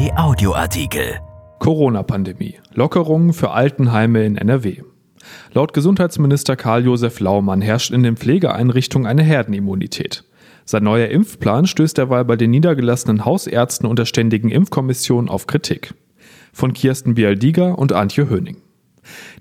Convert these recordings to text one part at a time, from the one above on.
RP Audioartikel. Corona-Pandemie. Lockerungen für Altenheime in NRW. Laut Gesundheitsminister Karl-Josef Laumann herrscht in den Pflegeeinrichtungen eine Herdenimmunität. Sein neuer Impfplan stößt derweil bei den niedergelassenen Hausärzten und der Ständigen Impfkommission auf Kritik. Von Kirsten Bialdiger und Antje Höning.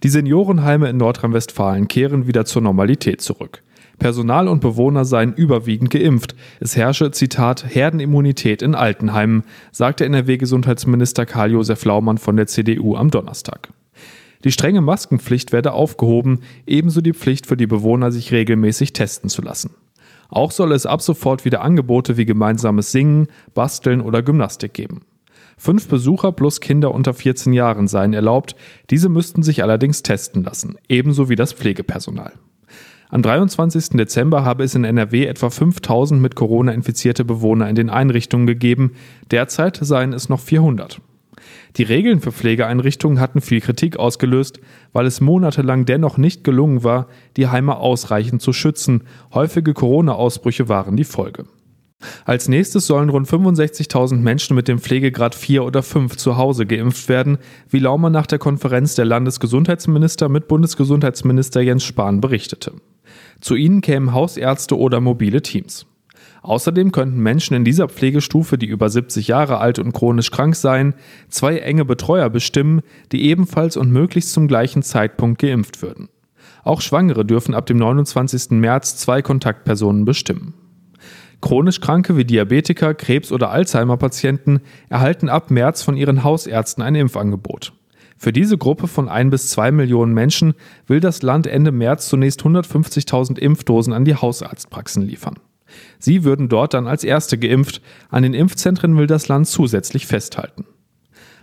Die Seniorenheime in Nordrhein-Westfalen kehren wieder zur Normalität zurück. Personal und Bewohner seien überwiegend geimpft. Es herrsche, Zitat, Herdenimmunität in Altenheimen, sagte NRW-Gesundheitsminister Karl-Josef Laumann von der CDU am Donnerstag. Die strenge Maskenpflicht werde aufgehoben, ebenso die Pflicht für die Bewohner, sich regelmäßig testen zu lassen. Auch soll es ab sofort wieder Angebote wie gemeinsames Singen, Basteln oder Gymnastik geben. Fünf Besucher plus Kinder unter 14 Jahren seien erlaubt, diese müssten sich allerdings testen lassen, ebenso wie das Pflegepersonal. Am 23. Dezember habe es in NRW etwa 5000 mit Corona infizierte Bewohner in den Einrichtungen gegeben, derzeit seien es noch 400. Die Regeln für Pflegeeinrichtungen hatten viel Kritik ausgelöst, weil es monatelang dennoch nicht gelungen war, die Heime ausreichend zu schützen. Häufige Corona-Ausbrüche waren die Folge. Als nächstes sollen rund 65.000 Menschen mit dem Pflegegrad 4 oder 5 zu Hause geimpft werden, wie Laumann nach der Konferenz der Landesgesundheitsminister mit Bundesgesundheitsminister Jens Spahn berichtete. Zu ihnen kämen Hausärzte oder mobile Teams. Außerdem könnten Menschen in dieser Pflegestufe, die über 70 Jahre alt und chronisch krank seien, zwei enge Betreuer bestimmen, die ebenfalls und möglichst zum gleichen Zeitpunkt geimpft würden. Auch Schwangere dürfen ab dem 29. März zwei Kontaktpersonen bestimmen. Chronisch Kranke wie Diabetiker, Krebs- oder Alzheimer-Patienten erhalten ab März von ihren Hausärzten ein Impfangebot. Für diese Gruppe von ein bis zwei Millionen Menschen will das Land Ende März zunächst 150.000 Impfdosen an die Hausarztpraxen liefern. Sie würden dort dann als Erste geimpft, an den Impfzentren will das Land zusätzlich festhalten.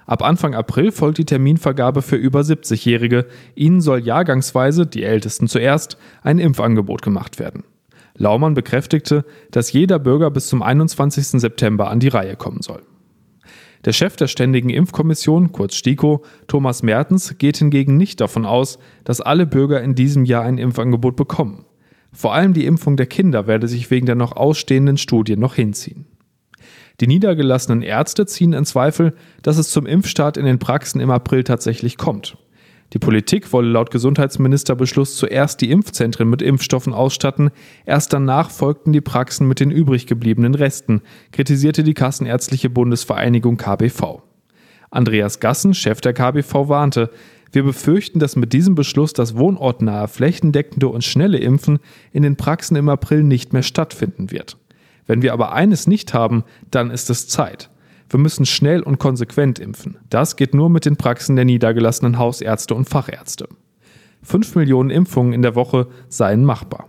Ab Anfang April folgt die Terminvergabe für über 70-Jährige. Ihnen soll jahrgangsweise, die Ältesten zuerst, ein Impfangebot gemacht werden. Laumann bekräftigte, dass jeder Bürger bis zum 21. September an die Reihe kommen soll. Der Chef der Ständigen Impfkommission, kurz STIKO, Thomas Mertens, geht hingegen nicht davon aus, dass alle Bürger in diesem Jahr ein Impfangebot bekommen. Vor allem die Impfung der Kinder werde sich wegen der noch ausstehenden Studien noch hinziehen. Die niedergelassenen Ärzte ziehen in Zweifel, dass es zum Impfstart in den Praxen im April tatsächlich kommt. Die Politik wolle laut Gesundheitsministerbeschluss zuerst die Impfzentren mit Impfstoffen ausstatten, erst danach folgten die Praxen mit den übrig gebliebenen Resten, kritisierte die Kassenärztliche Bundesvereinigung KBV. Andreas Gassen, Chef der KBV, warnte, wir befürchten, dass mit diesem Beschluss das wohnortnahe, flächendeckende und schnelle Impfen in den Praxen im April nicht mehr stattfinden wird. Wenn wir aber eines nicht haben, dann ist es Zeit. Wir müssen schnell und konsequent impfen. Das geht nur mit den Praxen der niedergelassenen Hausärzte und Fachärzte. Fünf Millionen Impfungen in der Woche seien machbar.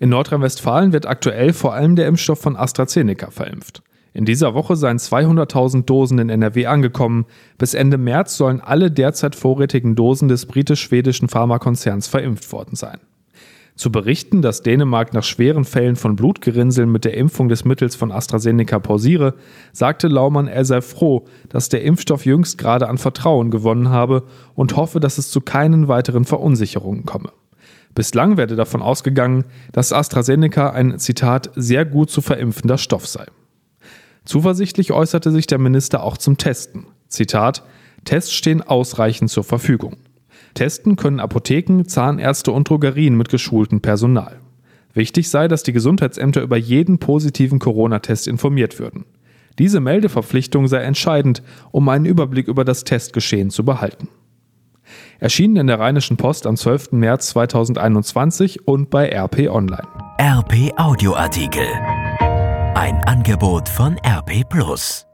In Nordrhein-Westfalen wird aktuell vor allem der Impfstoff von AstraZeneca verimpft. In dieser Woche seien 200.000 Dosen in NRW angekommen. Bis Ende März sollen alle derzeit vorrätigen Dosen des britisch-schwedischen Pharmakonzerns verimpft worden sein. Zu berichten, dass Dänemark nach schweren Fällen von Blutgerinnseln mit der Impfung des Mittels von AstraZeneca pausiere, sagte Laumann, er sei froh, dass der Impfstoff jüngst gerade an Vertrauen gewonnen habe und hoffe, dass es zu keinen weiteren Verunsicherungen komme. Bislang werde davon ausgegangen, dass AstraZeneca ein Zitat sehr gut zu verimpfender Stoff sei. Zuversichtlich äußerte sich der Minister auch zum Testen. Zitat Tests stehen ausreichend zur Verfügung. Testen können Apotheken, Zahnärzte und Drogerien mit geschultem Personal. Wichtig sei, dass die Gesundheitsämter über jeden positiven Corona-Test informiert würden. Diese Meldeverpflichtung sei entscheidend, um einen Überblick über das Testgeschehen zu behalten. Erschienen in der Rheinischen Post am 12. März 2021 und bei RP Online. RP Audioartikel. Ein Angebot von RP Plus.